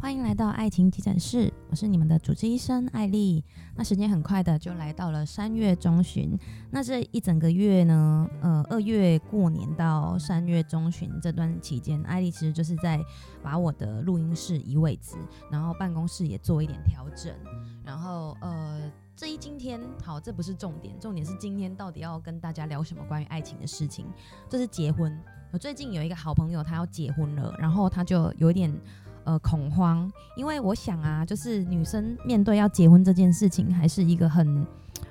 欢迎来到爱情急诊室，我是你们的主治医生艾莉。那时间很快的就来到了三月中旬，那这一整个月呢，呃，二月过年到三月中旬这段期间，艾莉其实就是在把我的录音室移位置，然后办公室也做一点调整，然后呃，这一今天好，这不是重点，重点是今天到底要跟大家聊什么关于爱情的事情，就是结婚。我最近有一个好朋友，他要结婚了，然后他就有一点。呃，恐慌，因为我想啊，就是女生面对要结婚这件事情，还是一个很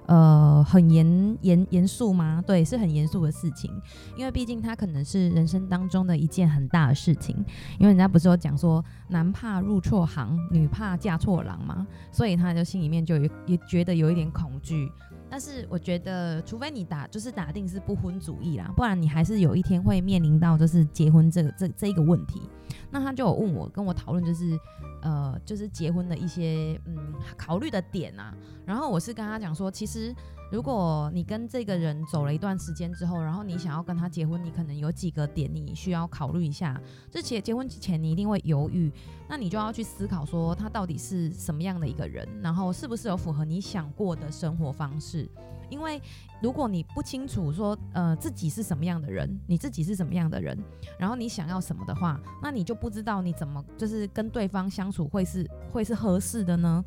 呃很严严严肃吗？对，是很严肃的事情，因为毕竟它可能是人生当中的一件很大的事情。因为人家不是有讲说，男怕入错行，女怕嫁错郎嘛，所以他就心里面就有也觉得有一点恐惧。但是我觉得，除非你打就是打定是不婚主义啦，不然你还是有一天会面临到就是结婚这个这这一个问题。那他就有问我，跟我讨论，就是，呃，就是结婚的一些嗯考虑的点啊。然后我是跟他讲说，其实如果你跟这个人走了一段时间之后，然后你想要跟他结婚，你可能有几个点你需要考虑一下。之前结婚之前你一定会犹豫，那你就要去思考说他到底是什么样的一个人，然后是不是有符合你想过的生活方式。因为如果你不清楚说，呃，自己是什么样的人，你自己是什么样的人，然后你想要什么的话，那你就不知道你怎么就是跟对方相处会是会是合适的呢？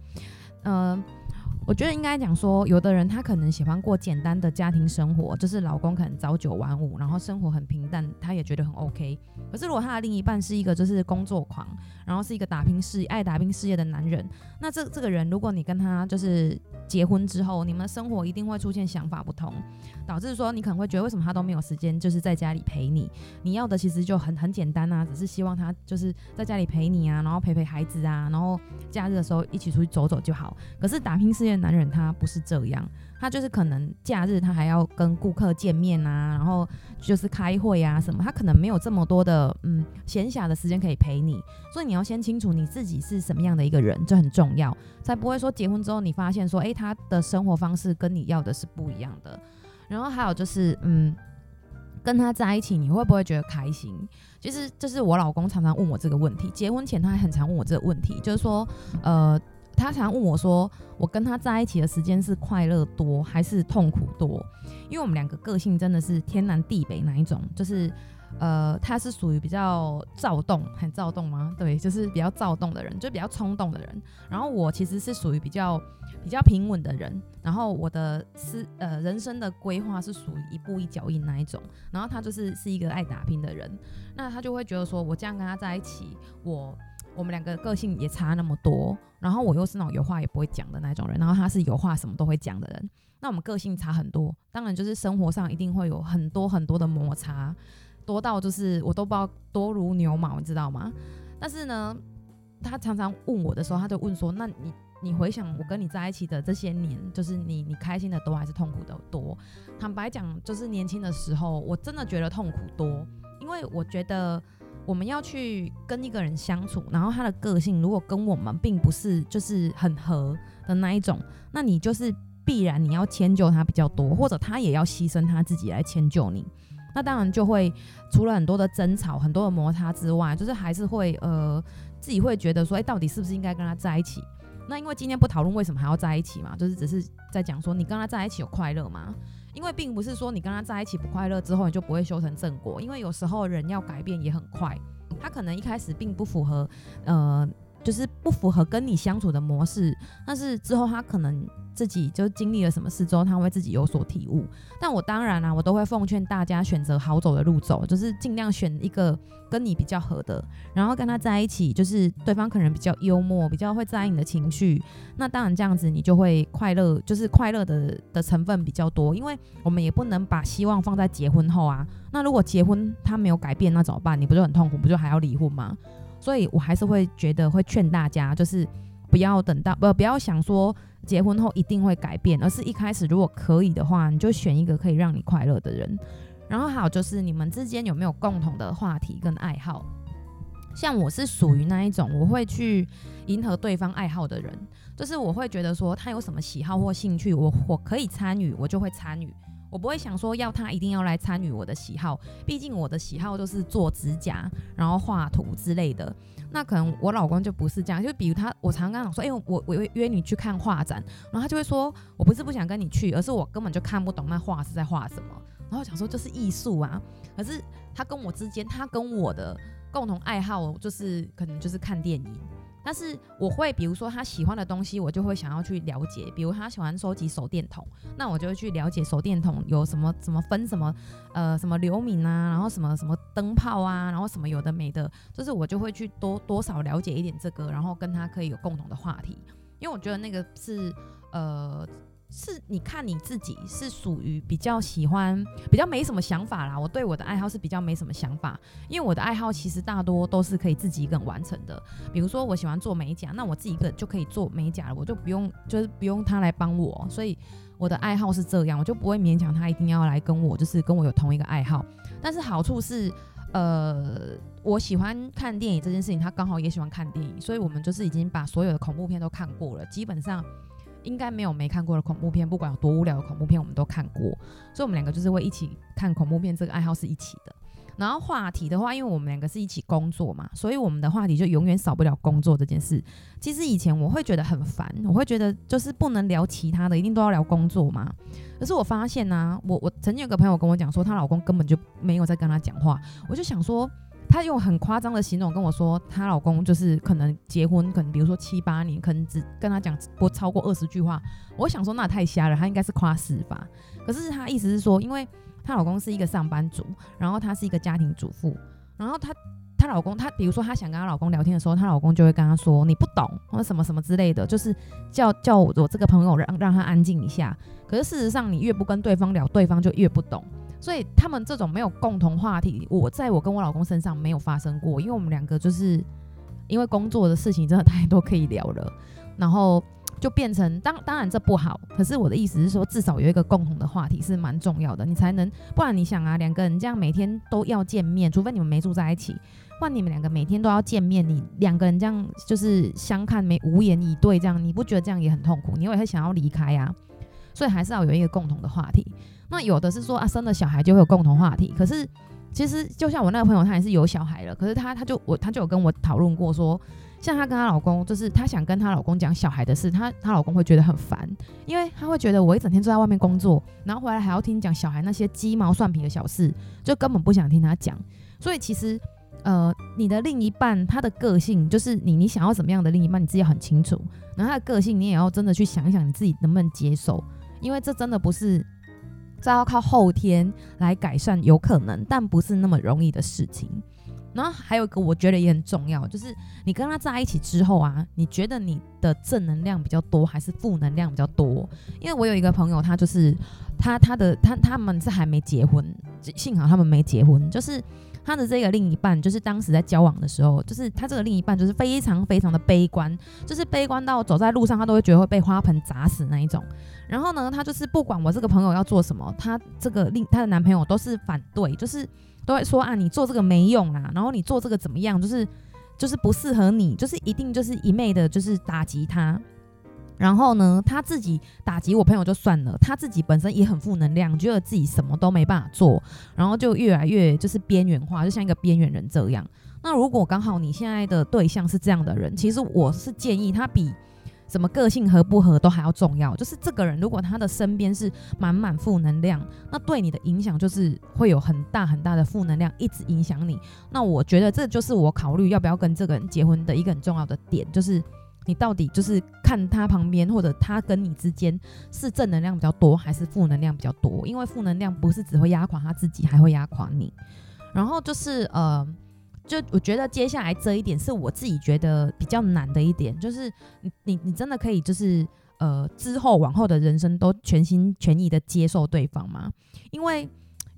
呃。我觉得应该讲说，有的人他可能喜欢过简单的家庭生活，就是老公可能朝九晚五，然后生活很平淡，他也觉得很 OK。可是如果他的另一半是一个就是工作狂，然后是一个打拼事业、爱打拼事业的男人，那这这个人如果你跟他就是结婚之后，你们的生活一定会出现想法不同，导致说你可能会觉得为什么他都没有时间就是在家里陪你？你要的其实就很很简单啊，只是希望他就是在家里陪你啊，然后陪陪孩子啊，然后假日的时候一起出去走走就好。可是打拼事业。男人他不是这样，他就是可能假日他还要跟顾客见面啊，然后就是开会啊什么，他可能没有这么多的嗯闲暇的时间可以陪你，所以你要先清楚你自己是什么样的一个人，这很重要，才不会说结婚之后你发现说，诶，他的生活方式跟你要的是不一样的。然后还有就是嗯，跟他在一起你会不会觉得开心？其实这是我老公常常问我这个问题，结婚前他还很常问我这个问题，就是说呃。他常问我说：“我跟他在一起的时间是快乐多还是痛苦多？”因为我们两个个性真的是天南地北那一种，就是呃，他是属于比较躁动，很躁动吗？对，就是比较躁动的人，就比较冲动的人。然后我其实是属于比较比较平稳的人。然后我的是呃人生的规划是属于一步一脚印那一种。然后他就是是一个爱打拼的人，那他就会觉得说我这样跟他在一起，我。我们两个个性也差那么多，然后我又是那种有话也不会讲的那种人，然后他是有话什么都会讲的人，那我们个性差很多，当然就是生活上一定会有很多很多的摩擦，多到就是我都不知道多如牛毛，你知道吗？但是呢，他常常问我的时候，他就问说：“那你你回想我跟你在一起的这些年，就是你你开心的多还是痛苦的多？”坦白讲，就是年轻的时候，我真的觉得痛苦多，因为我觉得。我们要去跟一个人相处，然后他的个性如果跟我们并不是就是很合的那一种，那你就是必然你要迁就他比较多，或者他也要牺牲他自己来迁就你。那当然就会除了很多的争吵、很多的摩擦之外，就是还是会呃自己会觉得说，哎，到底是不是应该跟他在一起？那因为今天不讨论为什么还要在一起嘛，就是只是在讲说你跟他在一起有快乐吗？因为并不是说你跟他在一起不快乐之后你就不会修成正果，因为有时候人要改变也很快，他可能一开始并不符合，呃，就是不符合跟你相处的模式，但是之后他可能。自己就经历了什么事之后，他会自己有所体悟。但我当然啦、啊，我都会奉劝大家选择好走的路走，就是尽量选一个跟你比较合的，然后跟他在一起，就是对方可能比较幽默，比较会在意你的情绪。那当然这样子你就会快乐，就是快乐的的成分比较多。因为我们也不能把希望放在结婚后啊。那如果结婚他没有改变，那怎么办？你不就很痛苦？不就还要离婚吗？所以我还是会觉得会劝大家，就是不要等到不不要想说。结婚后一定会改变，而是一开始如果可以的话，你就选一个可以让你快乐的人。然后还有就是你们之间有没有共同的话题跟爱好？像我是属于那一种，我会去迎合对方爱好的人，就是我会觉得说他有什么喜好或兴趣，我我可以参与，我就会参与。我不会想说要他一定要来参与我的喜好，毕竟我的喜好就是做指甲，然后画图之类的。那可能我老公就不是这样，就比如他，我常常跟他说，哎、欸，我我约你去看画展，然后他就会说，我不是不想跟你去，而是我根本就看不懂那画是在画什么。然后我想说，就是艺术啊，可是他跟我之间，他跟我的共同爱好就是可能就是看电影。但是我会，比如说他喜欢的东西，我就会想要去了解。比如他喜欢收集手电筒，那我就会去了解手电筒有什么什么分什么呃什么流明啊，然后什么什么灯泡啊，然后什么有的没的，就是我就会去多多少了解一点这个，然后跟他可以有共同的话题，因为我觉得那个是呃。是，你看你自己是属于比较喜欢，比较没什么想法啦。我对我的爱好是比较没什么想法，因为我的爱好其实大多都是可以自己一个人完成的。比如说我喜欢做美甲，那我自己一个人就可以做美甲了，我就不用就是不用他来帮我。所以我的爱好是这样，我就不会勉强他一定要来跟我，就是跟我有同一个爱好。但是好处是，呃，我喜欢看电影这件事情，他刚好也喜欢看电影，所以我们就是已经把所有的恐怖片都看过了，基本上。应该没有没看过的恐怖片，不管有多无聊的恐怖片，我们都看过。所以，我们两个就是会一起看恐怖片，这个爱好是一起的。然后话题的话，因为我们两个是一起工作嘛，所以我们的话题就永远少不了工作这件事。其实以前我会觉得很烦，我会觉得就是不能聊其他的，一定都要聊工作嘛。可是我发现呢、我我曾经有个朋友跟我讲说，她老公根本就没有在跟她讲话。我就想说。她用很夸张的形容跟我说，她老公就是可能结婚，可能比如说七八年，可能只跟她讲不超过二十句话。我想说那太瞎了，她应该是夸死吧。可是她意思是说，因为她老公是一个上班族，然后她是一个家庭主妇，然后她她老公，她比如说她想跟她老公聊天的时候，她老公就会跟她说你不懂或者什么什么之类的，就是叫叫我这个朋友让让他安静一下。可是事实上，你越不跟对方聊，对方就越不懂。所以他们这种没有共同话题，我在我跟我老公身上没有发生过，因为我们两个就是因为工作的事情真的太多可以聊了，然后就变成当当然这不好，可是我的意思是说，至少有一个共同的话题是蛮重要的，你才能，不然你想啊，两个人这样每天都要见面，除非你们没住在一起，不然你们两个每天都要见面，你两个人这样就是相看没无言以对，这样你不觉得这样也很痛苦？你也会想要离开啊，所以还是要有一个共同的话题。那有的是说啊，生了小孩就会有共同话题。可是其实就像我那个朋友，她也是有小孩了。可是她她就我她就有跟我讨论过说，像她跟她老公，就是她想跟她老公讲小孩的事，她她老公会觉得很烦，因为她会觉得我一整天都在外面工作，然后回来还要听讲小孩那些鸡毛蒜皮的小事，就根本不想听他讲。所以其实呃，你的另一半他的个性，就是你你想要什么样的另一半，你自己很清楚。然后他的个性，你也要真的去想一想，你自己能不能接受，因为这真的不是。这要靠后天来改善，有可能，但不是那么容易的事情。然后还有一个，我觉得也很重要，就是你跟他在一起之后啊，你觉得你的正能量比较多，还是负能量比较多？因为我有一个朋友，他就是他他的他他们是还没结婚，幸好他们没结婚，就是。他的这个另一半，就是当时在交往的时候，就是他这个另一半就是非常非常的悲观，就是悲观到走在路上他都会觉得会被花盆砸死那一种。然后呢，他就是不管我这个朋友要做什么，他这个另他的男朋友都是反对，就是都会说啊，你做这个没用啊，然后你做这个怎么样，就是就是不适合你，就是一定就是一昧的就是打击他。然后呢，他自己打击我朋友就算了，他自己本身也很负能量，觉得自己什么都没办法做，然后就越来越就是边缘化，就像一个边缘人这样。那如果刚好你现在的对象是这样的人，其实我是建议他比什么个性合不合都还要重要。就是这个人如果他的身边是满满负能量，那对你的影响就是会有很大很大的负能量一直影响你。那我觉得这就是我考虑要不要跟这个人结婚的一个很重要的点，就是。你到底就是看他旁边，或者他跟你之间是正能量比较多，还是负能量比较多？因为负能量不是只会压垮他自己，还会压垮你。然后就是呃，就我觉得接下来这一点是我自己觉得比较难的一点，就是你你你真的可以就是呃之后往后的人生都全心全意的接受对方吗？因为。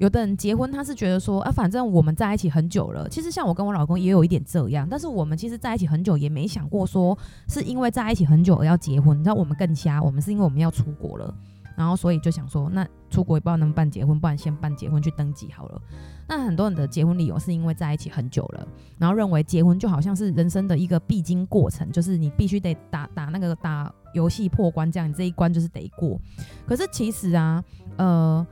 有的人结婚，他是觉得说啊，反正我们在一起很久了。其实像我跟我老公也有一点这样，但是我们其实在一起很久，也没想过说是因为在一起很久而要结婚。你知道我们更瞎，我们是因为我们要出国了，然后所以就想说，那出国也不知道能不能办结婚，不然先办结婚去登记好了。那很多人的结婚理由是因为在一起很久了，然后认为结婚就好像是人生的一个必经过程，就是你必须得打打那个打游戏破关这样，你这一关就是得过。可是其实啊，呃。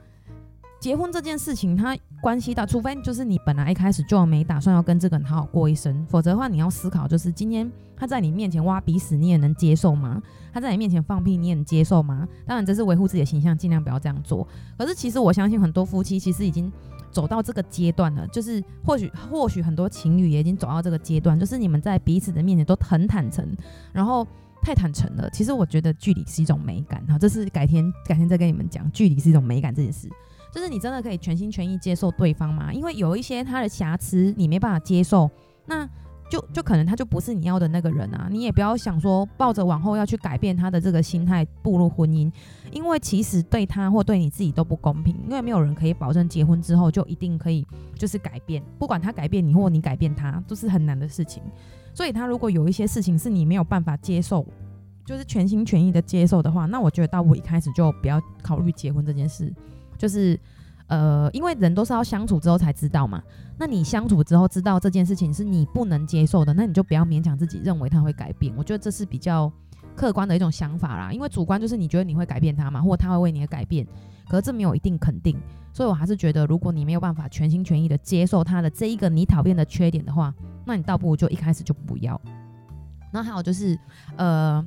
结婚这件事情，它关系到，除非就是你本来一开始就没打算要跟这个人好好过一生，否则的话，你要思考，就是今天他在你面前挖鼻屎，你也能接受吗？他在你面前放屁，你也能接受吗？当然，这是维护自己的形象，尽量不要这样做。可是，其实我相信很多夫妻其实已经走到这个阶段了，就是或许或许很多情侣也已经走到这个阶段，就是你们在彼此的面前都很坦诚，然后太坦诚了。其实我觉得距离是一种美感，哈，这是改天改天再跟你们讲，距离是一种美感这件事。就是你真的可以全心全意接受对方吗？因为有一些他的瑕疵你没办法接受，那就就可能他就不是你要的那个人啊。你也不要想说抱着往后要去改变他的这个心态步入婚姻，因为其实对他或对你自己都不公平，因为没有人可以保证结婚之后就一定可以就是改变，不管他改变你或你改变他都是很难的事情。所以他如果有一些事情是你没有办法接受，就是全心全意的接受的话，那我觉得到我一开始就不要考虑结婚这件事。就是，呃，因为人都是要相处之后才知道嘛。那你相处之后知道这件事情是你不能接受的，那你就不要勉强自己认为他会改变。我觉得这是比较客观的一种想法啦。因为主观就是你觉得你会改变他嘛，或者他会为你而改变，可是这没有一定肯定。所以我还是觉得，如果你没有办法全心全意的接受他的这一个你讨厌的缺点的话，那你倒不如就一开始就不要。那还有就是，呃。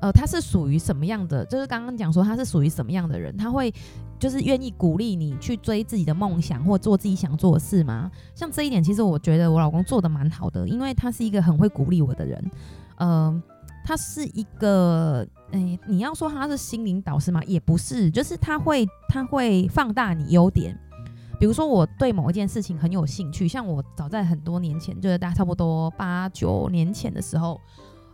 呃，他是属于什么样的？就是刚刚讲说他是属于什么样的人？他会就是愿意鼓励你去追自己的梦想或做自己想做的事吗？像这一点，其实我觉得我老公做得蛮好的，因为他是一个很会鼓励我的人。呃，他是一个，诶、你要说他是心灵导师吗？也不是，就是他会他会放大你优点。比如说我对某一件事情很有兴趣，像我早在很多年前，就是大概差不多八九年前的时候。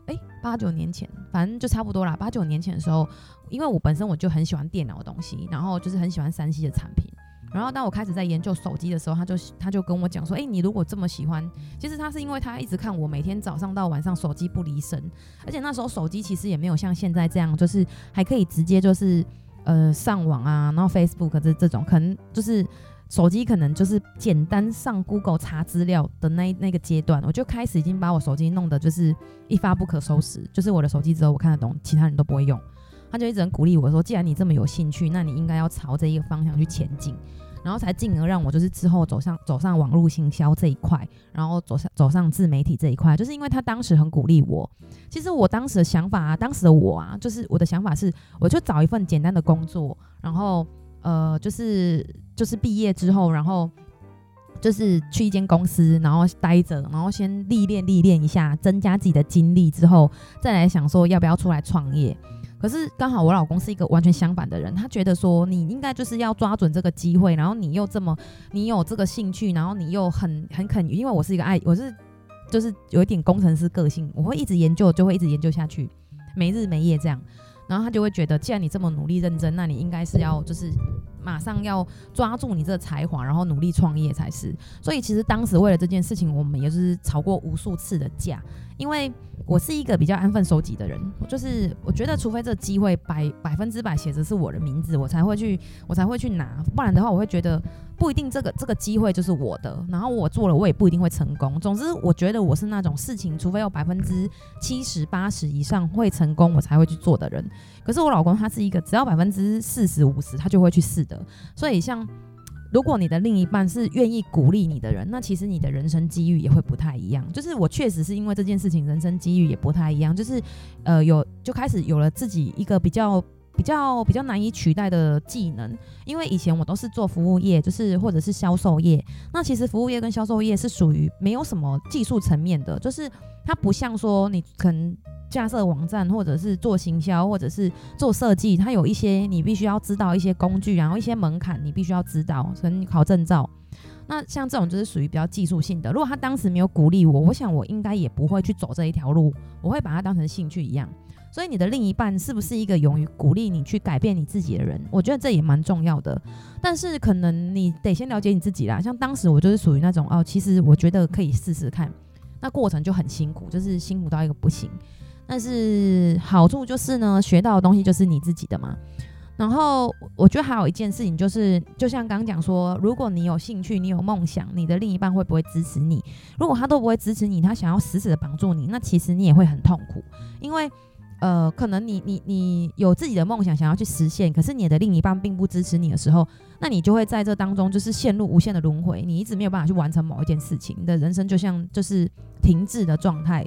诶，八九年前，反正就差不多啦。八九年前的时候，因为我本身我就很喜欢电脑的东西，然后就是很喜欢三 C 的产品。然后当我开始在研究手机的时候，他就他就跟我讲说：“诶，你如果这么喜欢，其实他是因为他一直看我每天早上到晚上手机不离身，而且那时候手机其实也没有像现在这样，就是还可以直接就是呃上网啊，然后 Facebook 这这种，可能就是。”手机可能就是简单上 Google 查资料的那那个阶段，我就开始已经把我手机弄得就是一发不可收拾，就是我的手机只有我看得懂，其他人都不会用。他就一直很鼓励我说，既然你这么有兴趣，那你应该要朝这一个方向去前进，然后才进而让我就是之后走上走上网络行销这一块，然后走上走上自媒体这一块，就是因为他当时很鼓励我。其实我当时的想法啊，当时的我啊，就是我的想法是，我就找一份简单的工作，然后。呃，就是就是毕业之后，然后就是去一间公司，然后待着，然后先历练历练一下，增加自己的经历之后，再来想说要不要出来创业。可是刚好我老公是一个完全相反的人，他觉得说你应该就是要抓准这个机会，然后你又这么你有这个兴趣，然后你又很很肯，因为我是一个爱，我是就是有一点工程师个性，我会一直研究，就会一直研究下去，没日没夜这样。然后他就会觉得，既然你这么努力认真，那你应该是要就是马上要抓住你这个才华，然后努力创业才是。所以其实当时为了这件事情，我们也是吵过无数次的架，因为。我是一个比较安分守己的人，就是我觉得，除非这机会百百分之百写着是我的名字，我才会去，我才会去拿，不然的话，我会觉得不一定这个这个机会就是我的，然后我做了，我也不一定会成功。总之，我觉得我是那种事情，除非有百分之七十八十以上会成功，我才会去做的人。可是我老公他是一个只要百分之四十五十他就会去试的，所以像。如果你的另一半是愿意鼓励你的人，那其实你的人生机遇也会不太一样。就是我确实是因为这件事情，人生机遇也不太一样。就是，呃，有就开始有了自己一个比较比较比较难以取代的技能。因为以前我都是做服务业，就是或者是销售业。那其实服务业跟销售业是属于没有什么技术层面的，就是它不像说你可能。架设网站，或者是做行销，或者是做设计，它有一些你必须要知道一些工具，然后一些门槛你必须要知道，可能考证照。那像这种就是属于比较技术性的。如果他当时没有鼓励我，我想我应该也不会去走这一条路，我会把它当成兴趣一样。所以你的另一半是不是一个勇于鼓励你去改变你自己的人？我觉得这也蛮重要的。但是可能你得先了解你自己啦。像当时我就是属于那种哦，其实我觉得可以试试看，那过程就很辛苦，就是辛苦到一个不行。但是好处就是呢，学到的东西就是你自己的嘛。然后我觉得还有一件事情就是，就像刚刚讲说，如果你有兴趣，你有梦想，你的另一半会不会支持你？如果他都不会支持你，他想要死死的绑住你，那其实你也会很痛苦，因为呃，可能你你你有自己的梦想想要去实现，可是你的另一半并不支持你的时候，那你就会在这当中就是陷入无限的轮回，你一直没有办法去完成某一件事情，你的人生就像就是停滞的状态。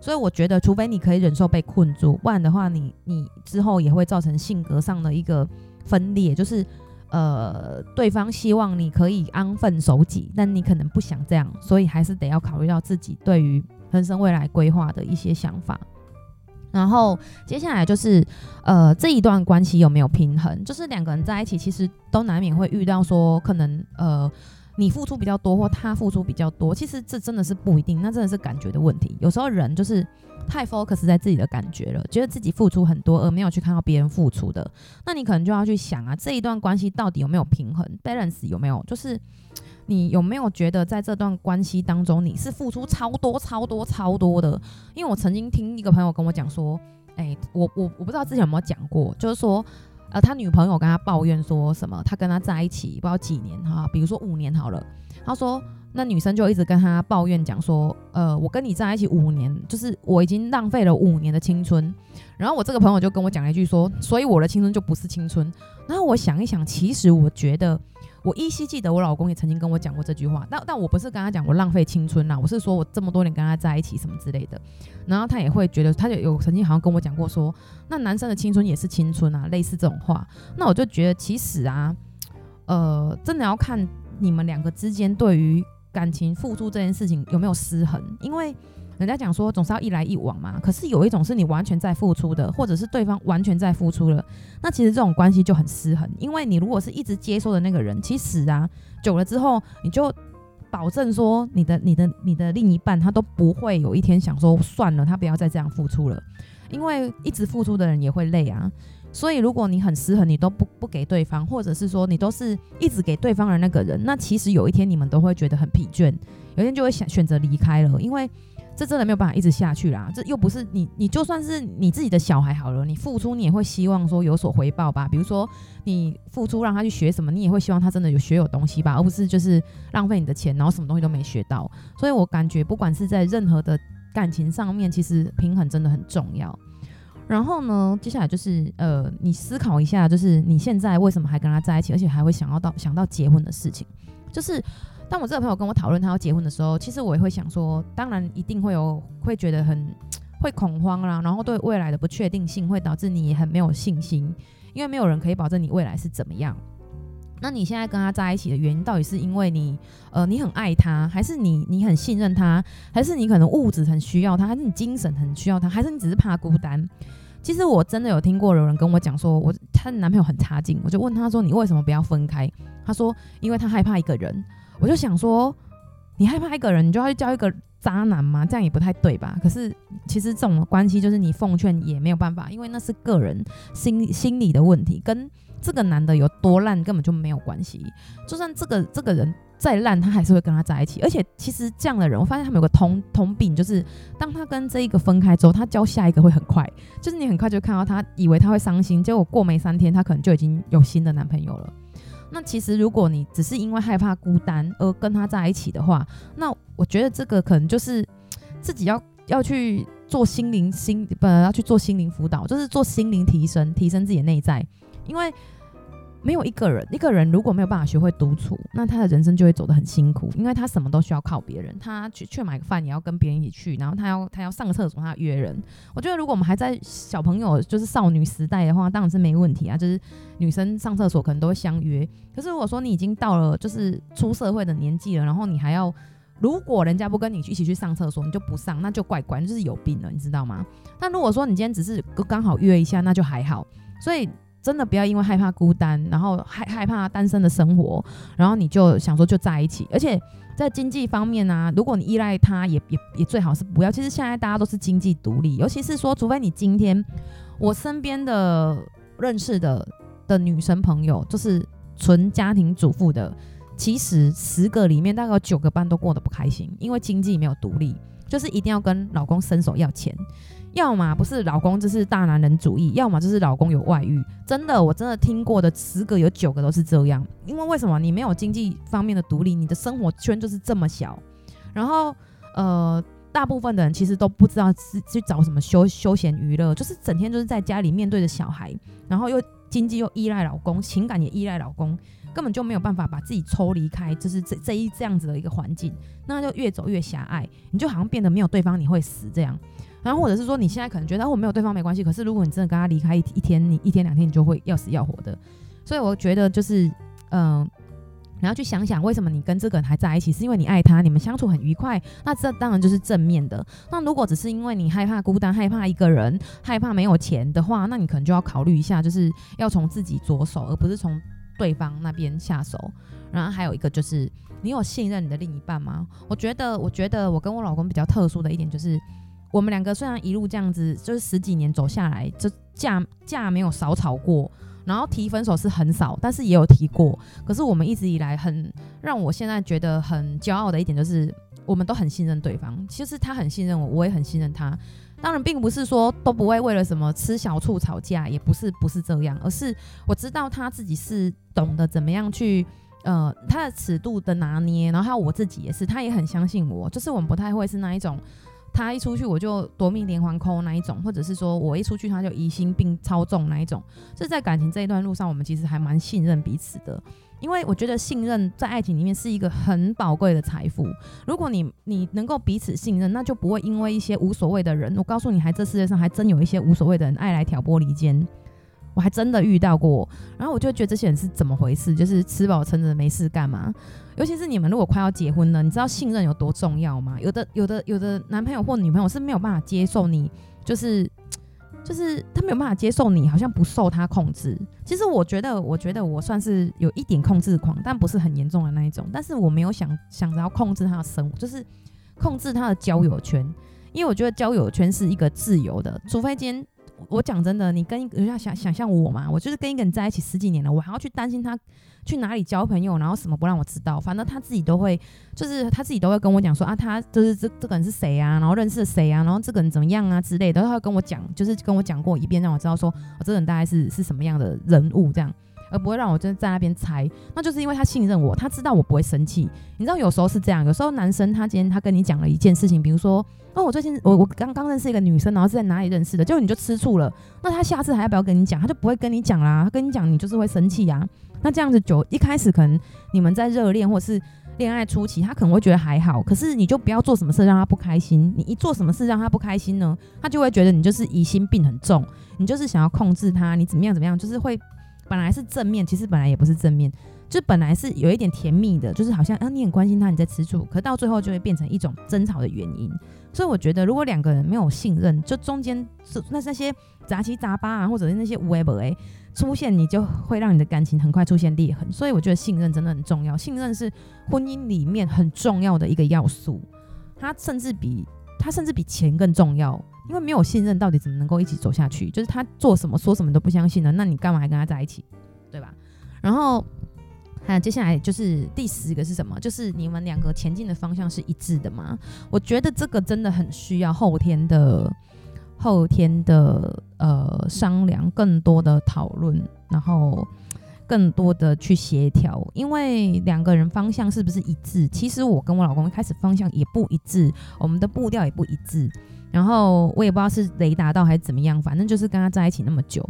所以我觉得，除非你可以忍受被困住，不然的话你，你之后也会造成性格上的一个分裂，就是呃，对方希望你可以安分守己，但你可能不想这样，所以还是得要考虑到自己对于人生未来规划的一些想法。然后接下来就是，呃，这一段关系有没有平衡？就是两个人在一起，其实都难免会遇到说，可能呃，你付出比较多，或他付出比较多。其实这真的是不一定，那真的是感觉的问题。有时候人就是太 focus 在自己的感觉了，觉得自己付出很多，而没有去看到别人付出的。那你可能就要去想啊，这一段关系到底有没有平衡，balance 有没有？就是。你有没有觉得在这段关系当中，你是付出超多、超多、超多的？因为我曾经听一个朋友跟我讲说，哎、我我我不知道之前有没有讲过，就是说，呃，他女朋友跟他抱怨说什么，他跟他在一起不知道几年哈，比如说五年好了，他说那女生就一直跟他抱怨讲说，呃，我跟你在一起五年，就是我已经浪费了五年的青春。然后我这个朋友就跟我讲了一句说，所以我的青春就不是青春。然后我想一想，其实我觉得。我依稀记得我老公也曾经跟我讲过这句话，但但我不是跟他讲我浪费青春呐，我是说我这么多年跟他在一起什么之类的，然后他也会觉得，他就有曾经好像跟我讲过说，那男生的青春也是青春啊，类似这种话，那我就觉得其实啊，呃，真的要看你们两个之间对于感情付出这件事情有没有失衡，因为。人家讲说总是要一来一往嘛，可是有一种是你完全在付出的，或者是对方完全在付出了，那其实这种关系就很失衡。因为你如果是一直接收的那个人，其实啊，久了之后你就保证说你的、你的、你的另一半他都不会有一天想说算了，他不要再这样付出了，因为一直付出的人也会累啊。所以如果你很失衡，你都不不给对方，或者是说你都是一直给对方的那个人，那其实有一天你们都会觉得很疲倦，有一天就会想选择离开了，因为。这真的没有办法一直下去啦！这又不是你，你就算是你自己的小孩好了，你付出你也会希望说有所回报吧？比如说你付出让他去学什么，你也会希望他真的有学有东西吧，而不是就是浪费你的钱，然后什么东西都没学到。所以我感觉不管是在任何的感情上面，其实平衡真的很重要。然后呢，接下来就是呃，你思考一下，就是你现在为什么还跟他在一起，而且还会想要到想到结婚的事情，就是。当我这个朋友跟我讨论他要结婚的时候，其实我也会想说，当然一定会有会觉得很会恐慌啦，然后对未来的不确定性会导致你很没有信心，因为没有人可以保证你未来是怎么样。那你现在跟他在一起的原因，到底是因为你呃你很爱他，还是你你很信任他，还是你可能物质很需要他，还是你精神很需要他，还是你只是怕孤单？其实我真的有听过有人跟我讲说，我她的男朋友很差劲，我就问他说，你为什么不要分开？他说因为他害怕一个人。我就想说，你害怕一个人，你就要去交一个渣男吗？这样也不太对吧？可是其实这种关系就是你奉劝也没有办法，因为那是个人心心理的问题，跟这个男的有多烂根本就没有关系。就算这个这个人再烂，他还是会跟他在一起。而且其实这样的人，我发现他们有个通通病，就是当他跟这一个分开之后，他交下一个会很快，就是你很快就看到他以为他会伤心，结果过没三天，他可能就已经有新的男朋友了。那其实，如果你只是因为害怕孤单而跟他在一起的话，那我觉得这个可能就是自己要要去做心灵心，不要去做心灵辅导，就是做心灵提升，提升自己的内在，因为。没有一个人，一个人如果没有办法学会独处，那他的人生就会走得很辛苦，因为他什么都需要靠别人。他去去买个饭也要跟别人一起去，然后他要他要上个厕所，他要约人。我觉得如果我们还在小朋友，就是少女时代的话，当然是没问题啊，就是女生上厕所可能都会相约。可是如果说你已经到了就是出社会的年纪了，然后你还要，如果人家不跟你一起去上厕所，你就不上，那就怪怪，就是有病了，你知道吗？但如果说你今天只是刚好约一下，那就还好。所以。真的不要因为害怕孤单，然后害害怕单身的生活，然后你就想说就在一起。而且在经济方面呢、如果你依赖他也，也也最好是不要。其实现在大家都是经济独立，尤其是说，除非你今天我身边的认识的的女生朋友，就是纯家庭主妇的，其实十个里面大概有九个半都过得不开心，因为经济没有独立，就是一定要跟老公伸手要钱。要么不是老公就是大男人主义，要么就是老公有外遇。真的，我真的听过的十个有九个都是这样。因为为什么？你没有经济方面的独立，你的生活圈就是这么小。然后，呃，大部分的人其实都不知道是去找什么休休闲娱乐，就是整天就是在家里面对着小孩，然后又经济又依赖老公，情感也依赖老公，根本就没有办法把自己抽离开，就是这这一这样子的一个环境，那就越走越狭隘，你就好像变得没有对方你会死这样。然后或者是说你现在可能觉得我没有对方没关系，可是如果你真的跟他离开一一天，你一天两天你就会要死要活的。所以我觉得就是嗯。你要去想想，为什么你跟这个人还在一起？是因为你爱他，你们相处很愉快。那这当然就是正面的。那如果只是因为你害怕孤单、害怕一个人、害怕没有钱的话，那你可能就要考虑一下，就是要从自己着手，而不是从对方那边下手。然后还有一个就是，你有信任你的另一半吗？我觉得，我觉得我跟我老公比较特殊的一点就是，我们两个虽然一路这样子，就是十几年走下来，就架架没有少吵过。然后提分手是很少，但是也有提过。可是我们一直以来很让我现在觉得很骄傲的一点就是，我们都很信任对方。其实他很信任我，我也很信任他。当然，并不是说都不会为了什么吃小醋吵架，也不是不是这样，而是我知道他自己是懂得怎么样去呃他的尺度的拿捏。然后还有我自己也是，他也很相信我。就是我们不太会是那一种。他一出去我就夺命连环扣那一种，或者是说我一出去他就疑心病超重那一种。这在感情这一段路上，我们其实还蛮信任彼此的，因为我觉得信任在爱情里面是一个很宝贵的财富。如果你你能够彼此信任，那就不会因为一些无所谓的人。我告诉你，还这世界上还真有一些无所谓的人爱来挑拨离间。我还真的遇到过，然后我就觉得这些人是怎么回事？就是吃饱撑着没事干嘛？尤其是你们如果快要结婚了，你知道信任有多重要吗？有的、有的、有的男朋友或女朋友是没有办法接受你，就是就是他没有办法接受你，好像不受他控制。其实我觉得，我觉得我算是有一点控制狂，但不是很严重的那一种。但是我没有想想着要控制他的生活，就是控制他的交友圈，因为我觉得交友圈是一个自由的，除非今天。我讲真的，你跟人家想想象我嘛，我就是跟一个人在一起十几年了，我还要去担心他去哪里交朋友，然后什么不让我知道，反正他自己都会，就是他自己都会跟我讲说啊，他就是这这个人是谁啊，然后认识谁啊，然后这个人怎么样啊之类的，他会跟我讲，就是跟我讲过一遍，让我知道说，我这个人大概是是什么样的人物这样。而不会让我真的在那边猜，那就是因为他信任我，他知道我不会生气。你知道有时候是这样，有时候男生他今天他跟你讲了一件事情，比如说哦，我最近我我刚刚认识一个女生，然后是在哪里认识的，结果你就吃醋了。那他下次还要不要跟你讲？他就不会跟你讲啦。他跟你讲，你就是会生气呀。那这样子就一开始可能你们在热恋或是恋爱初期，他可能会觉得还好，可是你就不要做什么事让他不开心。你一做什么事让他不开心呢，他就会觉得你就是疑心病很重，你就是想要控制他，你怎么样怎么样，就是会。本来是正面，其实本来也不是正面，就本来是有一点甜蜜的，就是好像啊你很关心他，你在吃醋，可到最后就会变成一种争吵的原因。所以我觉得，如果两个人没有信任，就中间那那些杂七杂八啊，或者是那些 web 哎出现，你就会让你的感情很快出现裂痕。所以我觉得信任真的很重要，信任是婚姻里面很重要的一个要素，它甚至比他甚至比钱更重要。因为没有信任，到底怎么能够一起走下去？就是他做什么说什么都不相信了，那你干嘛还跟他在一起，对吧？然后还有接下来就是第十个是什么？就是你们两个前进的方向是一致的吗？我觉得这个真的很需要后天的后天的呃商量，更多的讨论，然后更多的去协调。因为两个人方向是不是一致？其实我跟我老公开始方向也不一致，我们的步调也不一致。然后我也不知道是雷达到还是怎么样，反正就是跟他在一起那么久，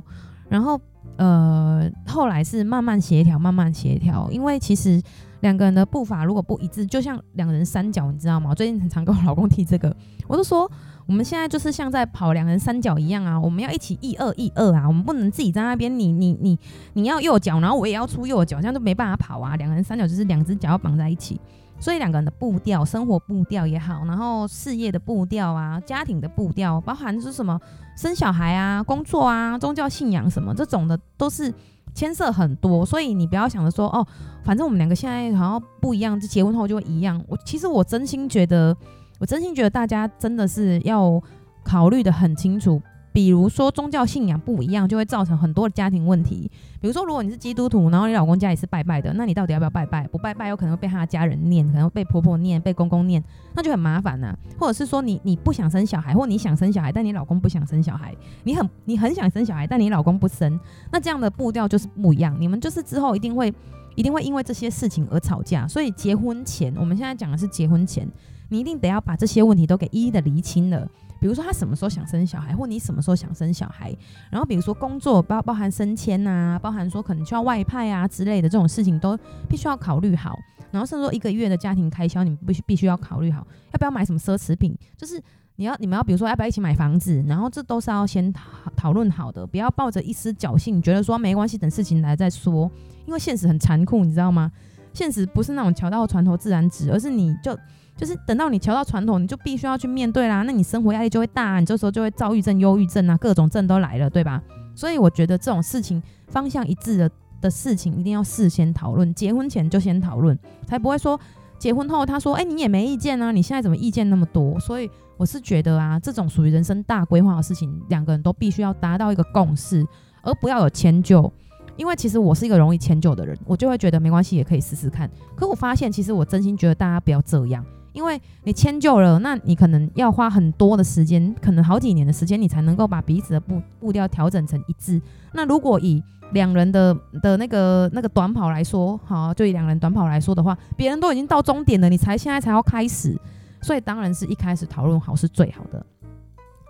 然后呃后来是慢慢协调，慢慢协调，因为其实两个人的步伐如果不一致，就像两个人三角，你知道吗？我最近很常跟我老公提这个，我就说我们现在就是像在跑两人三角一样啊，我们要一起一二一二啊，我们不能自己在那边你你你你要右脚，然后我也要出右脚，这样就没办法跑啊。两人三角就是两只脚要绑在一起。所以两个人的步调，生活步调也好，然后事业的步调啊，家庭的步调，包含是什么生小孩啊、工作啊、宗教信仰什么这种的，都是牵涉很多。所以你不要想着说哦，反正我们两个现在好像不一样，就结婚后就会一样。我其实我真心觉得，我真心觉得大家真的是要考虑得很清楚。比如说宗教信仰不一样，就会造成很多的家庭问题。比如说，如果你是基督徒，然后你老公家也是拜拜的，那你到底要不要拜拜？不拜拜有可能会被他的家人念，可能被婆婆念，被公公念，那就很麻烦呐。或者是说你你不想生小孩，或你想生小孩，但你老公不想生小孩，你很你很想生小孩，但你老公不生，那这样的步调就是不一样。你们就是之后一定会一定会因为这些事情而吵架。所以结婚前，我们现在讲的是结婚前。你一定得要把这些问题都给一一的厘清了。比如说他什么时候想生小孩，或你什么时候想生小孩，然后比如说工作包包含升迁啊，包含说可能需要外派啊之类的这种事情，都必须要考虑好。然后甚至说一个月的家庭开销，你必须必须要考虑好，要不要买什么奢侈品，就是你要你们要比如说要不要一起买房子，然后这都是要先讨讨论好的，不要抱着一丝侥幸，觉得说没关系，等事情来再说，因为现实很残酷，你知道吗？现实不是那种桥到船头自然直，而是你就。就是等到你桥到传统，你就必须要去面对啦。那你生活压力就会大，你这时候就会躁郁症、忧郁症啊，各种症都来了，对吧？所以我觉得这种事情方向一致的的事情，一定要事先讨论，结婚前就先讨论，才不会说结婚后他说，哎，你也没意见啊，你现在怎么意见那么多？所以我是觉得啊，这种属于人生大规划的事情，两个人都必须要达到一个共识，而不要有迁就。因为其实我是一个容易迁就的人，我就会觉得没关系，也可以试试看。可我发现，其实我真心觉得大家不要这样。因为你迁就了，那你可能要花很多的时间，可能好几年的时间，你才能够把彼此的步步调调整成一致。那如果以两人的的那个那个短跑来说，好，就以两人短跑来说的话，别人都已经到终点了，你才现在才要开始，所以当然是一开始讨论好是最好的。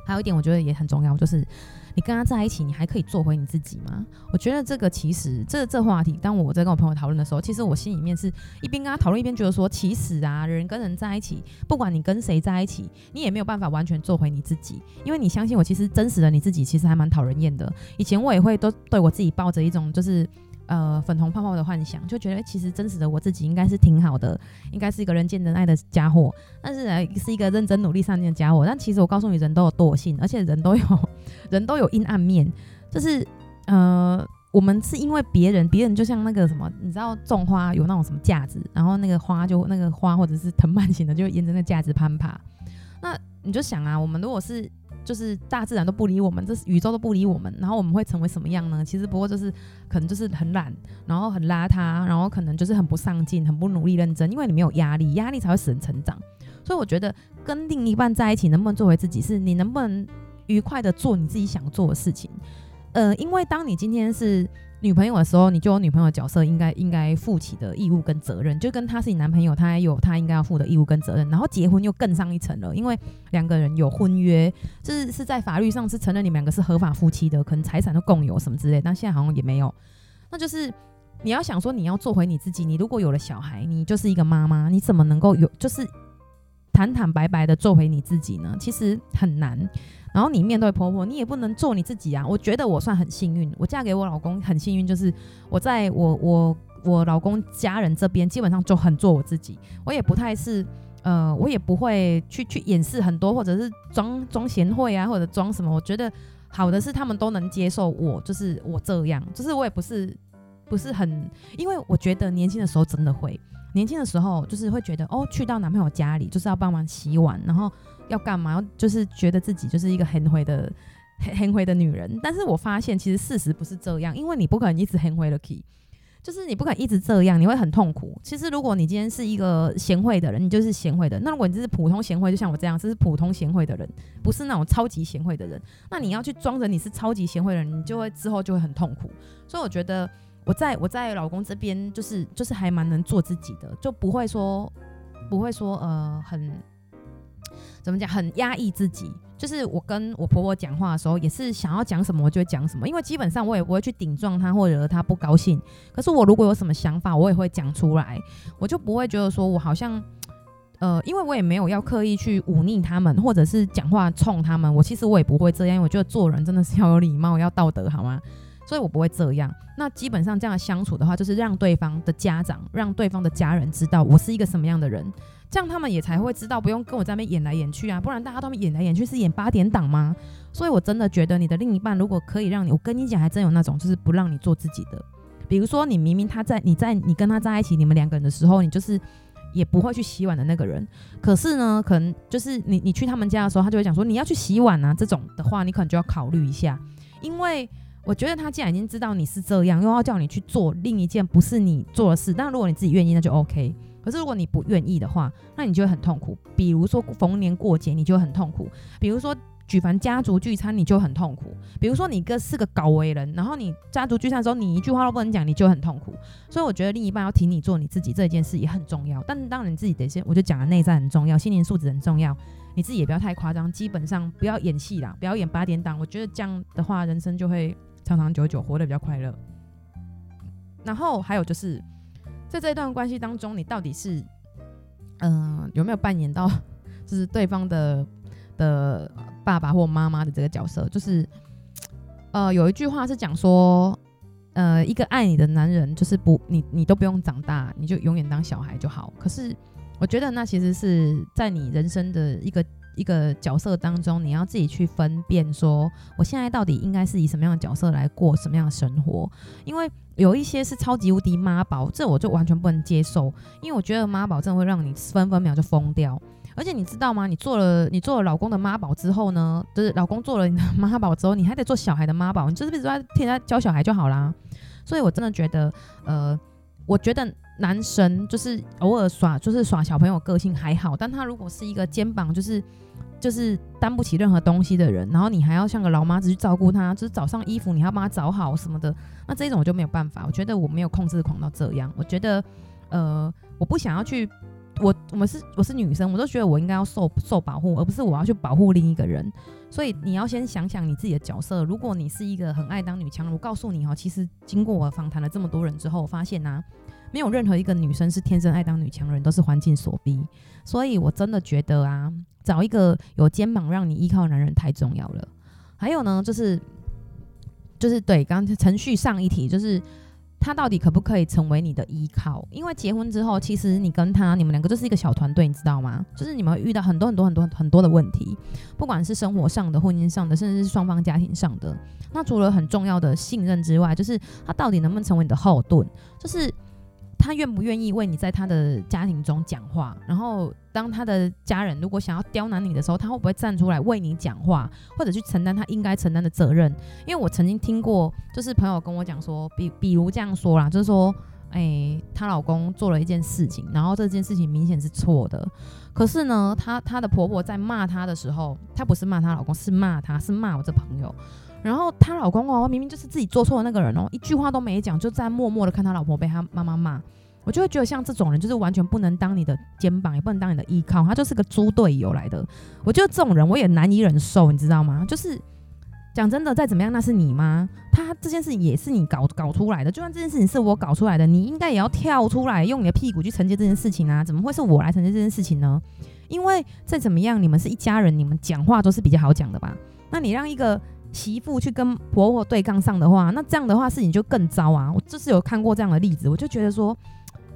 还有一点，我觉得也很重要，就是。你跟他在一起，你还可以做回你自己吗？我觉得这个其实这这话题，当我在跟我朋友讨论的时候，其实我心里面是一边跟他讨论，一边觉得说，其实啊，人跟人在一起，不管你跟谁在一起，你也没有办法完全做回你自己，因为你相信我，其实真实的你自己其实还蛮讨人厌的。以前我也会都对我自己抱着一种就是。呃，粉红泡泡的幻想，就觉得、欸、其实真实的我自己应该是挺好的，应该是一个人见人爱的家伙，但是呢，是一个认真努力上进的家伙。但其实我告诉你，人都有惰性，而且人都有人都有阴暗面。就是呃，我们是因为别人，别人就像那个什么，你知道种花有那种什么架子，然后那个花就那个花或者是藤蔓型的，就沿着那个架子攀爬。那你就想啊，我们如果是。就是大自然都不理我们，这是宇宙都不理我们，然后我们会成为什么样呢？其实不过就是可能就是很懒，然后很邋遢，然后可能就是很不上进，很不努力认真，因为你没有压力，压力才会使人成长。所以我觉得跟另一半在一起，能不能做回自己，是你能不能愉快的做你自己想做的事情。呃，因为当你今天是。女朋友的时候，你就有女朋友的角色应该应该负起的义务跟责任，就跟他是你男朋友，他也有他应该要负的义务跟责任。然后结婚又更上一层了，因为两个人有婚约，就是是在法律上是承认你们两个是合法夫妻的，可能财产都共有什么之类。但现在好像也没有。那就是你要想说你要做回你自己，你如果有了小孩，你就是一个妈妈，你怎么能够有就是坦坦白白的做回你自己呢？其实很难。然后你面对婆婆，你也不能做你自己啊。我觉得我算很幸运，我嫁给我老公很幸运，就是我在我我我老公家人这边基本上就很做我自己。我也不太是呃，我也不会去去掩饰很多，或者是装装贤惠啊，或者装什么。我觉得好的是他们都能接受我，就是我这样，就是我也不是不是很，因为我觉得年轻的时候真的会，年轻的时候就是会觉得哦，去到男朋友家里就是要帮忙洗碗，然后。要干嘛？就是觉得自己就是一个很会的、很很会的女人。但是我发现其实事实不是这样，因为你不可能一直很会的 key，就是你不可能一直这样，你会很痛苦。其实如果你今天是一个贤惠的人，你就是贤惠的。那如果你只是普通贤惠，就像我这样，这是普通贤惠的人，不是那种超级贤惠的人，那你要去装着你是超级贤惠的人，你就会之后就会很痛苦。所以我觉得我在我在老公这边就是就是还蛮能做自己的，就不会说不会说呃很。怎么讲？很压抑自己，就是我跟我婆婆讲话的时候，也是想要讲什么就会讲什么，因为基本上我也不会去顶撞她或者她不高兴。可是我如果有什么想法，我也会讲出来，我就不会觉得说我好像，呃，因为我也没有要刻意去忤逆他们，或者是讲话冲他们。我其实我也不会这样，我觉得做人真的是要有礼貌，要道德，好吗？所以我不会这样。那基本上这样相处的话，就是让对方的家长、让对方的家人知道我是一个什么样的人。这样他们也才会知道，不用跟我在那边演来演去啊，不然大家都演来演去是演八点档吗？所以我真的觉得你的另一半如果可以让你，我跟你讲，还真有那种就是不让你做自己的。比如说你明明他在你在你跟他在一起，你们两个人的时候，你就是也不会去洗碗的那个人。可是呢，可能就是你你去他们家的时候，他就会讲说你要去洗碗啊，这种的话你可能就要考虑一下，因为我觉得他既然已经知道你是这样，又要叫你去做另一件不是你做的事，但如果你自己愿意，那就 OK。可是如果你不愿意的话，那你就会很痛苦。比如说逢年过节，你就很痛苦。比如说举凡家族聚餐，你就很痛苦。比如说你哥是个高危人，然后你家族聚餐的时候，你一句话都不能讲，你就很痛苦。所以我觉得另一半要挺你做你自己这件事也很重要。但当然你自己得先，我就讲了内在很重要，心灵素质很重要。你自己也不要太夸张，基本上不要演戏啦，不要演八点档。我觉得这样的话，人生就会长长久久，活得比较快乐。然后还有就是，在这一段关系当中，你到底是嗯、有没有扮演到就是对方的的爸爸或妈妈的这个角色？就是呃有一句话是讲说，呃一个爱你的男人就是不你你都不用长大，你就永远当小孩就好。可是。我觉得那其实是在你人生的一个一个角色当中，你要自己去分辨，说我现在到底应该是以什么样的角色来过什么样的生活。因为有一些是超级无敌妈宝，这我就完全不能接受。因为我觉得妈宝真的会让你分分秒就疯掉。而且你知道吗？你做了你做了老公的妈宝之后呢，就是老公做了你的妈宝之后，你还得做小孩的妈宝，你就是一直在替他教小孩就好啦。所以我真的觉得，呃，我觉得。男神就是偶尔耍，就是耍小朋友个性还好，但他如果是一个肩膀就是就是担不起任何东西的人，然后你还要像个老妈子去照顾他，就是早上衣服你要帮他找好什么的，那这种我就没有办法。我觉得我没有控制狂到这样，我觉得呃，我不想要去，我我们是我是女生，我都觉得我应该要受受保护，而不是我要去保护另一个人。所以你要先想想你自己的角色。如果你是一个很爱当女强人，我告诉你哈，其实经过我访谈了这么多人之后，我发现呢、啊。没有任何一个女生是天生爱当女强人，都是环境所逼。所以我真的觉得啊，找一个有肩膀让你依靠的男人太重要了。还有呢，就是就是对，刚刚程序上一题，就是他到底可不可以成为你的依靠？因为结婚之后，其实你跟他，你们两个就是一个小团队，你知道吗？就是你们遇到很多很多很多很多的问题，不管是生活上的、婚姻上的，甚至是双方家庭上的。那除了很重要的信任之外，就是他到底能不能成为你的后盾？就是。他愿不愿意为你在他的家庭中讲话？然后，当他的家人如果想要刁难你的时候，他会不会站出来为你讲话，或者去承担他应该承担的责任？因为我曾经听过，就是朋友跟我讲说，比比如这样说啦，就是说，哎、欸，她老公做了一件事情，然后这件事情明显是错的，可是呢，她她的婆婆在骂她的时候，她不是骂她老公，是骂她，是骂我这朋友。然后她老公哦，明明就是自己做错的那个人哦，一句话都没讲，就在默默的看他老婆被他妈妈骂。我就会觉得像这种人，就是完全不能当你的肩膀，也不能当你的依靠，他就是个猪队友来的。我觉得这种人我也难以忍受，你知道吗？就是讲真的，再怎么样，那是你吗？他这件事情也是你搞搞出来的，就算这件事情是我搞出来的，你应该也要跳出来，用你的屁股去承接这件事情啊！怎么会是我来承接这件事情呢？因为再怎么样，你们是一家人，你们讲话都是比较好讲的吧？那你让一个。媳妇去跟婆婆对抗上的话，那这样的话事情就更糟啊！我就是有看过这样的例子，我就觉得说，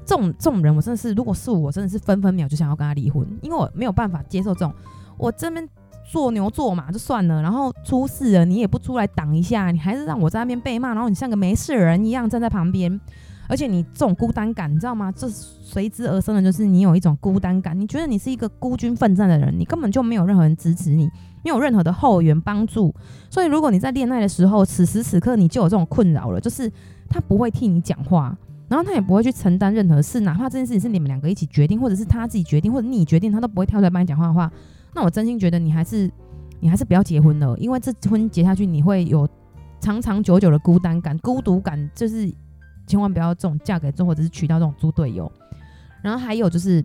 这种这种人，我真的是，如果是我，真的是分分秒就想要跟他离婚，因为我没有办法接受这种，我这边做牛做马就算了，然后出事了你也不出来挡一下，你还是让我在那边被骂，然后你像个没事人一样站在旁边，而且你这种孤单感，你知道吗？这随之而生的就是你有一种孤单感，你觉得你是一个孤军奋战的人，你根本就没有任何人支持你。没有任何的后援帮助，所以如果你在恋爱的时候，此时此刻你就有这种困扰了，就是他不会替你讲话，然后他也不会去承担任何事，哪怕这件事情是你们两个一起决定，或者是他自己决定，或者你决定，他都不会跳出来帮你讲话的话，那我真心觉得你还是你还是不要结婚了，因为这婚结下去你会有长长久久的孤单感、孤独感，就是千万不要这种嫁给这或者是娶到这种猪队友，然后还有就是。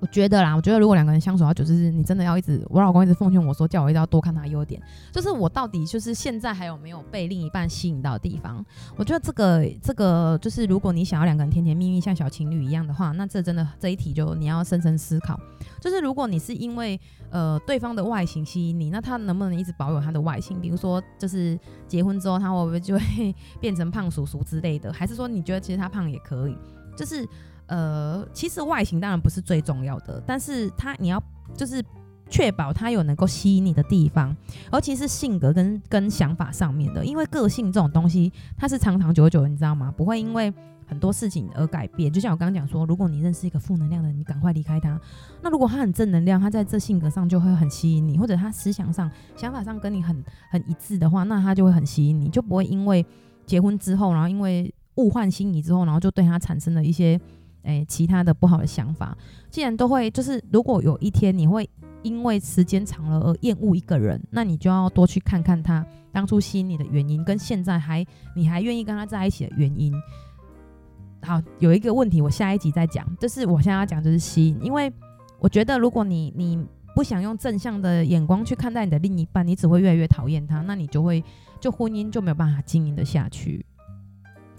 我觉得啦，我觉得如果两个人相处到久，就是你真的要一直，我老公一直奉劝我说，叫我一定要多看他优点。就是我到底就是现在还有没有被另一半吸引到的地方？我觉得这个这个就是，如果你想要两个人甜甜蜜蜜像小情侣一样的话，那这真的这一题就你要深深思考。就是如果你是因为呃对方的外形吸引你，那他能不能一直保有他的外形？比如说，就是结婚之后他会不会就会 变成胖叔叔之类的？还是说你觉得其实他胖也可以？就是。呃，其实外形当然不是最重要的，但是他你要就是确保他有能够吸引你的地方，尤其是性格跟跟想法上面的，因为个性这种东西它是长长久久的，你知道吗？不会因为很多事情而改变。就像我刚刚讲说，如果你认识一个负能量的人，你赶快离开他。那如果他很正能量，他在这性格上就会很吸引你，或者他思想上、想法上跟你很很一致的话，那他就会很吸引你，就不会因为结婚之后，然后因为物换星移之后，然后就对他产生了一些。诶，其他的不好的想法，既然都会，就是如果有一天你会因为时间长了而厌恶一个人，那你就要多去看看他当初吸引你的原因，跟现在还你还愿意跟他在一起的原因。好，有一个问题，我下一集再讲。就是我现在要讲就是吸引，因为我觉得如果你你不想用正向的眼光去看待你的另一半，你只会越来越讨厌他，那你就会就婚姻就没有办法经营得下去。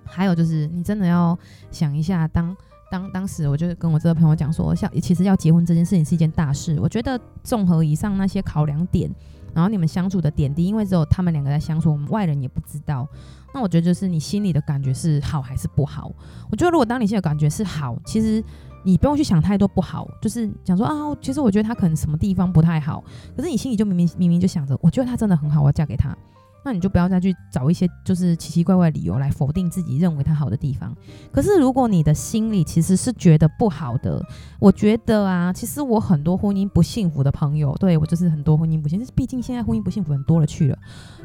还有就是你真的要想一下，当。当当时我就是跟我这个朋友讲说，像其实要结婚这件事情是一件大事。我觉得综合以上那些考量点，然后你们相处的点滴，因为只有他们两个在相处，我们外人也不知道。那我觉得就是你心里的感觉是好还是不好？我觉得如果当你心里感觉是好，其实你不用去想太多不好，就是讲说啊，其实我觉得他可能什么地方不太好，可是你心里就明明明明就想着，我觉得他真的很好，我要嫁给他。那你就不要再去找一些就是奇奇怪怪的理由来否定自己认为他好的地方。可是如果你的心里其实是觉得不好的，我觉得啊，其实我很多婚姻不幸福的朋友，对，我就是很多婚姻不幸福，毕竟现在婚姻不幸福很多了去了，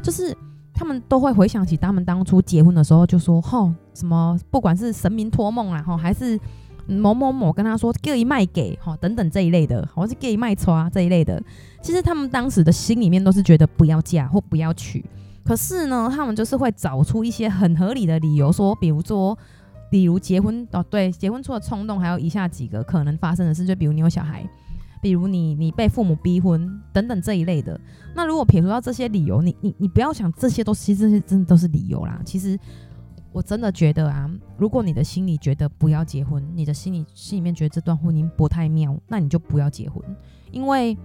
就是他们都会回想起他们当初结婚的时候，就说吼什么，不管是神明托梦啦，吼还是某某某跟他说给一卖给吼等等这一类的，或是给一卖穿这一类的，其实他们当时的心里面都是觉得不要嫁或不要娶。可是呢，他们就是会找出一些很合理的理由，说，比如说，比如结婚哦，对，结婚出了冲动，还有以下几个可能发生的事，就比如你有小孩，比如你你被父母逼婚等等这一类的。那如果撇除掉这些理由，你你你不要想这些都其实这些真的都是理由啦。其实我真的觉得啊，如果你的心里觉得不要结婚，你的心里心里面觉得这段婚姻不太妙，那你就不要结婚，因为。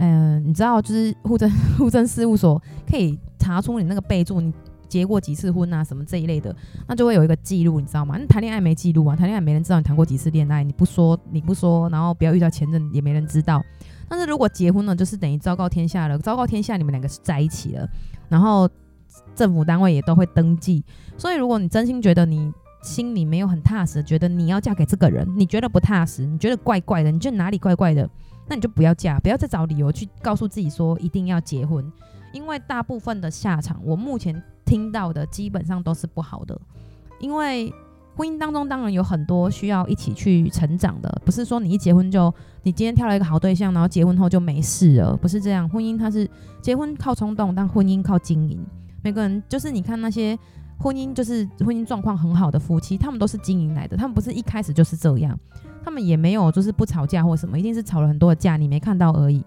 嗯、你知道，就是户政户政事务所可以查出你那个备注，你结过几次婚啊，什么这一类的，那就会有一个记录，你知道吗？那谈恋爱没记录啊，谈恋爱没人知道你谈过几次恋爱，你不说你不说，然后不要遇到前任也没人知道。但是如果结婚了，就是等于昭告天下了，昭告天下你们两个是在一起了，然后政府单位也都会登记。所以如果你真心觉得你心里没有很踏实，觉得你要嫁给这个人，你觉得不踏实，你觉得怪怪的，你觉得哪里怪怪的？那你就不要嫁，不要再找理由去告诉自己说一定要结婚，因为大部分的下场，我目前听到的基本上都是不好的。因为婚姻当中当然有很多需要一起去成长的，不是说你一结婚就你今天挑了一个好对象，然后结婚后就没事了，不是这样。婚姻它是结婚靠冲动，但婚姻靠经营。每个人就是你看那些婚姻就是婚姻状况很好的夫妻，他们都是经营来的，他们不是一开始就是这样。他们也没有就是不吵架或什么，一定是吵了很多的架，你没看到而已。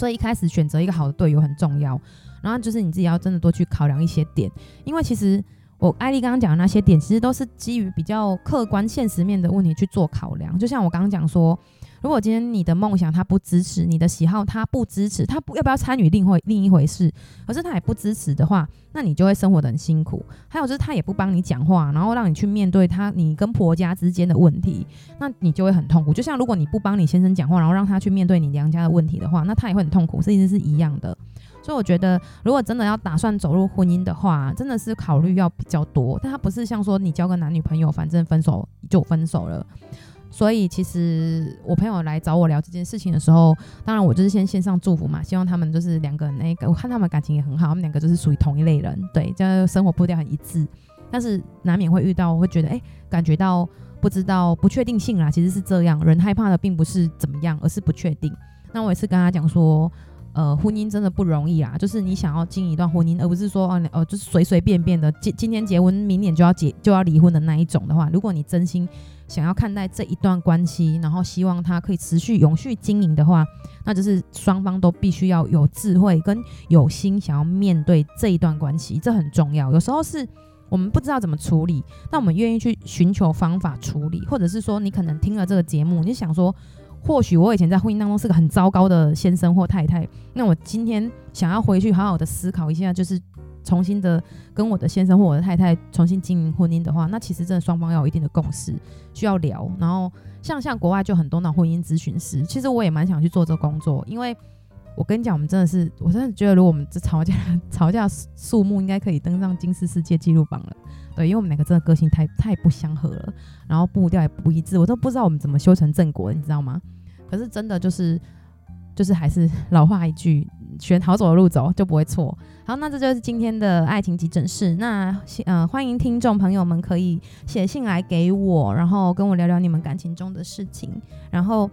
所以一开始选择一个好的队友很重要，然后就是你自己要真的多去考量一些点，因为其实我艾丽刚刚讲的那些点，其实都是基于比较客观现实面的问题去做考量。就像我刚刚讲说。如果今天你的梦想他不支持，你的喜好他不支持，他不要不要参与另外另一回事，可是他也不支持的话，那你就会生活得很辛苦。还有就是他也不帮你讲话，然后让你去面对他你跟婆家之间的问题，那你就会很痛苦。就像如果你不帮你先生讲话，然后让他去面对你娘家的问题的话，那他也会很痛苦，这其实是一样的。所以我觉得，如果真的要打算走入婚姻的话，真的是考虑要比较多。但他不是像说你交个男女朋友，反正分手就分手了。所以，其实我朋友来找我聊这件事情的时候，当然我就是先线上祝福嘛，希望他们就是两个人那个，我看他们感情也很好，他们两个就是属于同一类人，对，这样生活步调很一致。但是难免会遇到，会觉得哎、感觉到不知道不确定性啦，其实是这样，人害怕的并不是怎么样，而是不确定。那我也是跟他讲说。呃，婚姻真的不容易啊，就是你想要经营一段婚姻，而不是说哦，哦，就是随随便便的今今天结婚，明年就要结就要离婚的那一种的话，如果你真心想要看待这一段关系，然后希望它可以持续永续经营的话，那就是双方都必须要有智慧跟有心想要面对这一段关系，这很重要。有时候是我们不知道怎么处理，但我们愿意去寻求方法处理，或者是说你可能听了这个节目，你想说。或许我以前在婚姻当中是个很糟糕的先生或太太，那我今天想要回去好好的思考一下，就是重新的跟我的先生或我的太太重新经营婚姻的话，那其实真的双方要有一定的共识，需要聊。然后像像国外就很多那婚姻咨询师，其实我也蛮想去做这个工作，因为我跟你讲，我们真的是，我真的觉得如果我们这吵架吵架数目应该可以登上金氏世界纪录榜了。对，因为我们两个真的个性太太不相合了，然后步调也不一致，我都不知道我们怎么修成正果，你知道吗？可是真的就是就是还是老话一句，选好走的路走就不会错。好，那这就是今天的爱情急诊室。那呃，欢迎听众朋友们可以写信来给我，然后跟我聊聊你们感情中的事情，然后。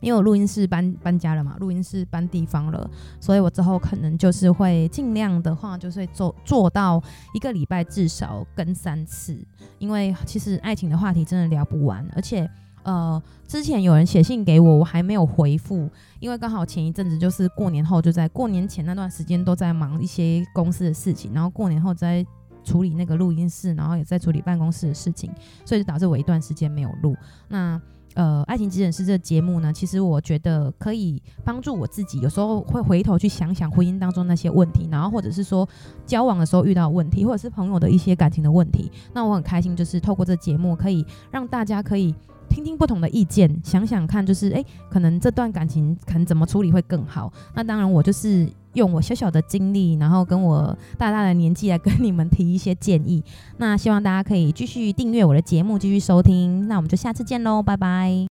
因为我录音室搬搬家了嘛，录音室搬地方了，所以我之后可能就是会尽量的话，就是做做到一个礼拜至少更三次，因为其实爱情的话题真的聊不完，而且呃，之前有人写信给我，我还没有回复，因为刚好前一阵子就是过年后，就在过年前那段时间都在忙一些公司的事情，然后过年后在处理那个录音室，然后也在处理办公室的事情，所以就导致我一段时间没有录。那呃，爱情急诊室这个节目呢，其实我觉得可以帮助我自己，有时候会回头去想想婚姻当中那些问题，然后或者是说交往的时候遇到问题，或者是朋友的一些感情的问题。那我很开心，就是透过这节目，可以让大家可以听听不同的意见，想想看，就是诶，可能这段感情可能怎么处理会更好。那当然，我就是用我小小的经历，然后跟我大大的年纪来跟你们提一些建议。那希望大家可以继续订阅我的节目，继续收听。那我们就下次见喽，拜拜。